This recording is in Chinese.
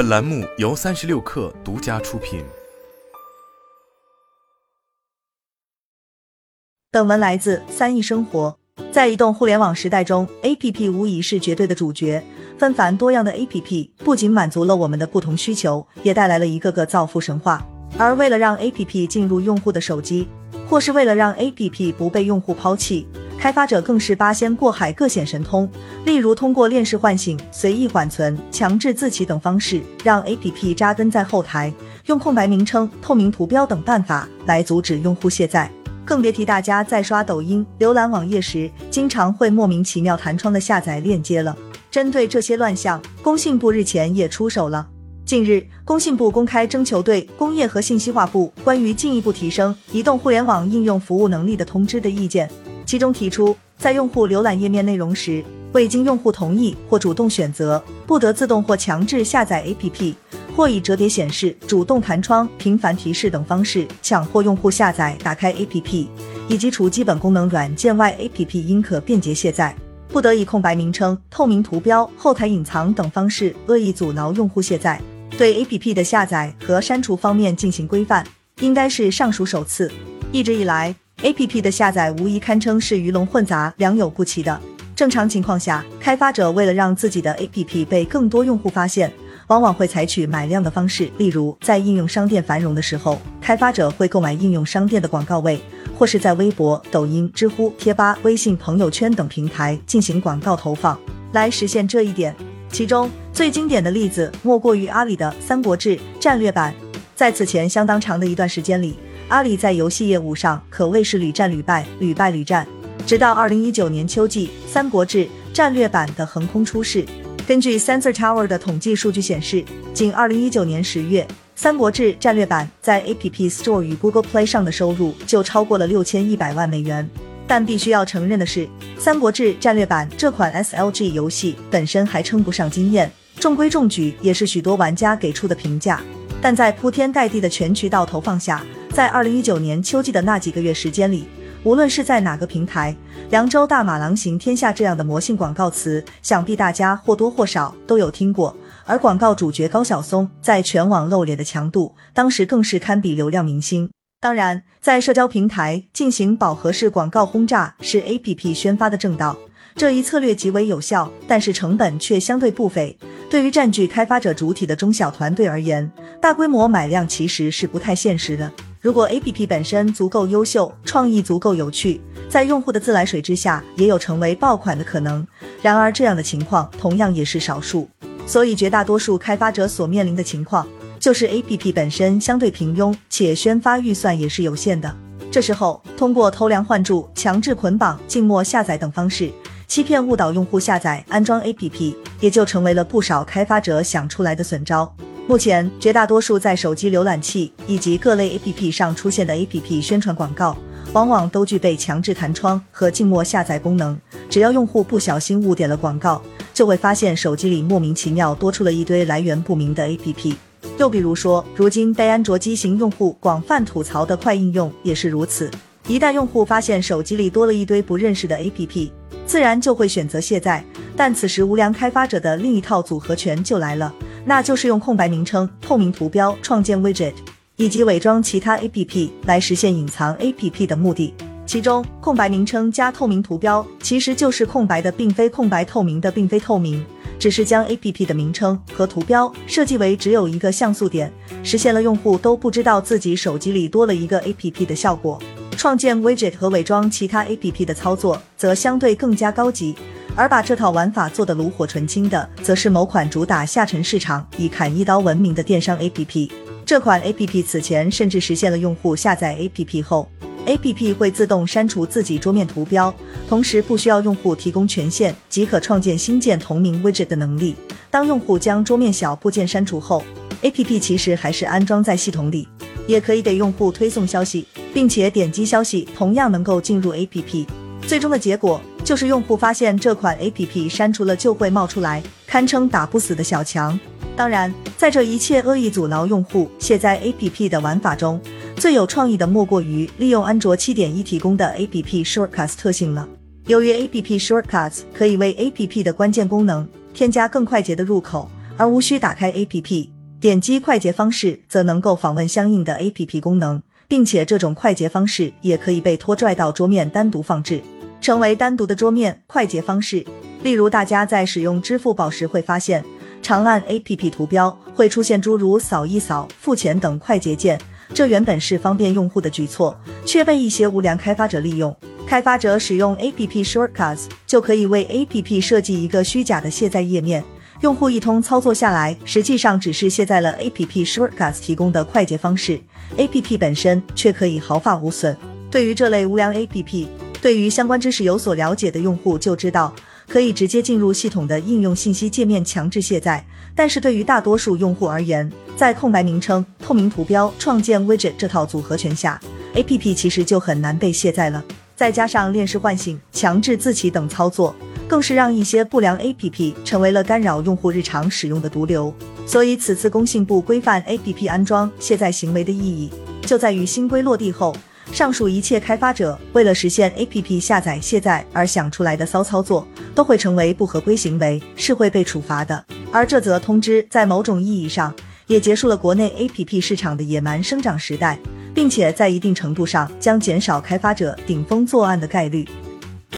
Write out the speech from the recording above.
本栏目由三十六氪独家出品。本文来自三亿生活。在移动互联网时代中，APP 无疑是绝对的主角。纷繁多样的 APP 不仅满足了我们的不同需求，也带来了一个个造富神话。而为了让 APP 进入用户的手机，或是为了让 APP 不被用户抛弃，开发者更是八仙过海，各显神通。例如，通过链式唤醒、随意缓存、强制自启等方式，让 APP 扎根在后台；用空白名称、透明图标等办法来阻止用户卸载。更别提大家在刷抖音、浏览网页时，经常会莫名其妙弹窗的下载链接了。针对这些乱象，工信部日前也出手了。近日，工信部公开征求对工业和信息化部关于进一步提升移动互联网应用服务能力的通知的意见，其中提出，在用户浏览页面内容时，未经用户同意或主动选择，不得自动或强制下载 APP，或以折叠显示、主动弹窗、频繁提示等方式强迫用户下载、打开 APP，以及除基本功能软件外，APP 应可便捷卸载。不得以空白名称、透明图标、后台隐藏等方式恶意阻挠用户卸载。对 APP 的下载和删除方面进行规范，应该是尚属首次。一直以来，APP 的下载无疑堪称是鱼龙混杂、良莠不齐的。正常情况下，开发者为了让自己的 APP 被更多用户发现，往往会采取买量的方式。例如，在应用商店繁荣的时候，开发者会购买应用商店的广告位，或是在微博、抖音、知乎、贴吧、微信朋友圈等平台进行广告投放，来实现这一点。其中最经典的例子莫过于阿里的《三国志》战略版。在此前相当长的一段时间里，阿里在游戏业务上可谓是屡战屡败，屡败屡战。直到二零一九年秋季，《三国志》战略版的横空出世。根据 Sensor Tower 的统计数据显示，仅二零一九年十月，《三国志》战略版在 App Store 与 Google Play 上的收入就超过了六千一百万美元。但必须要承认的是，《三国志战略版》这款 SLG 游戏本身还称不上惊艳，中规中矩也是许多玩家给出的评价。但在铺天盖地的全渠道投放下，在二零一九年秋季的那几个月时间里，无论是在哪个平台，“凉州大马狼行天下”这样的魔性广告词，想必大家或多或少都有听过。而广告主角高晓松在全网露脸的强度，当时更是堪比流量明星。当然，在社交平台进行饱和式广告轰炸是 APP 宣发的正道，这一策略极为有效，但是成本却相对不菲。对于占据开发者主体的中小团队而言，大规模买量其实是不太现实的。如果 APP 本身足够优秀，创意足够有趣，在用户的自来水之下，也有成为爆款的可能。然而，这样的情况同样也是少数，所以绝大多数开发者所面临的情况。就是 A P P 本身相对平庸，且宣发预算也是有限的。这时候，通过偷梁换柱、强制捆绑、静默下载等方式，欺骗误导用户下载安装 A P P，也就成为了不少开发者想出来的损招。目前，绝大多数在手机浏览器以及各类 A P P 上出现的 A P P 宣传广告，往往都具备强制弹窗和静默下载功能。只要用户不小心误点了广告，就会发现手机里莫名其妙多出了一堆来源不明的 A P P。又比如说，如今被安卓机型用户广泛吐槽的快应用也是如此。一旦用户发现手机里多了一堆不认识的 APP，自然就会选择卸载。但此时无良开发者的另一套组合拳就来了，那就是用空白名称、透明图标创建 widget，以及伪装其他 APP 来实现隐藏 APP 的目的。其中，空白名称加透明图标其实就是空白的，并非空白；透明的，并非透明。只是将 A P P 的名称和图标设计为只有一个像素点，实现了用户都不知道自己手机里多了一个 A P P 的效果。创建 widget 和伪装其他 A P P 的操作则相对更加高级，而把这套玩法做得炉火纯青的，则是某款主打下沉市场、以砍一刀闻名的电商 A P P。这款 A P P 此前甚至实现了用户下载 A P P 后。A P P 会自动删除自己桌面图标，同时不需要用户提供权限即可创建新建同名 widget 的能力。当用户将桌面小部件删除后，A P P 其实还是安装在系统里，也可以给用户推送消息，并且点击消息同样能够进入 A P P。最终的结果就是用户发现这款 A P P 删除了就会冒出来，堪称打不死的小强。当然，在这一切恶意阻挠用户卸载 A P P 的玩法中，最有创意的莫过于利用安卓七点一提供的 A P P Shortcuts 特性了。由于 A P P Shortcuts 可以为 A P P 的关键功能添加更快捷的入口，而无需打开 APP，点击快捷方式则能够访问相应的 APP 功能，并且这种快捷方式也可以被拖拽到桌面单独放置，成为单独的桌面快捷方式。例如，大家在使用支付宝时会发现，长按 APP 图标会出现诸如扫一扫、付钱等快捷键。这原本是方便用户的举措，却被一些无良开发者利用。开发者使用 APP Shortcuts 就可以为 APP 设计一个虚假的卸载页面，用户一通操作下来，实际上只是卸载了 APP Shortcuts 提供的快捷方式，APP 本身却可以毫发无损。对于这类无良 APP，对于相关知识有所了解的用户就知道。可以直接进入系统的应用信息界面强制卸载，但是对于大多数用户而言，在空白名称、透明图标、创建 widget 这套组合拳下，APP 其实就很难被卸载了。再加上链式唤醒、强制自启等操作，更是让一些不良 APP 成为了干扰用户日常使用的毒瘤。所以，此次工信部规范 APP 安装卸载行为的意义，就在于新规落地后。上述一切开发者为了实现 APP 下载卸载而想出来的骚操作，都会成为不合规行为，是会被处罚的。而这则通知在某种意义上也结束了国内 APP 市场的野蛮生长时代，并且在一定程度上将减少开发者顶风作案的概率。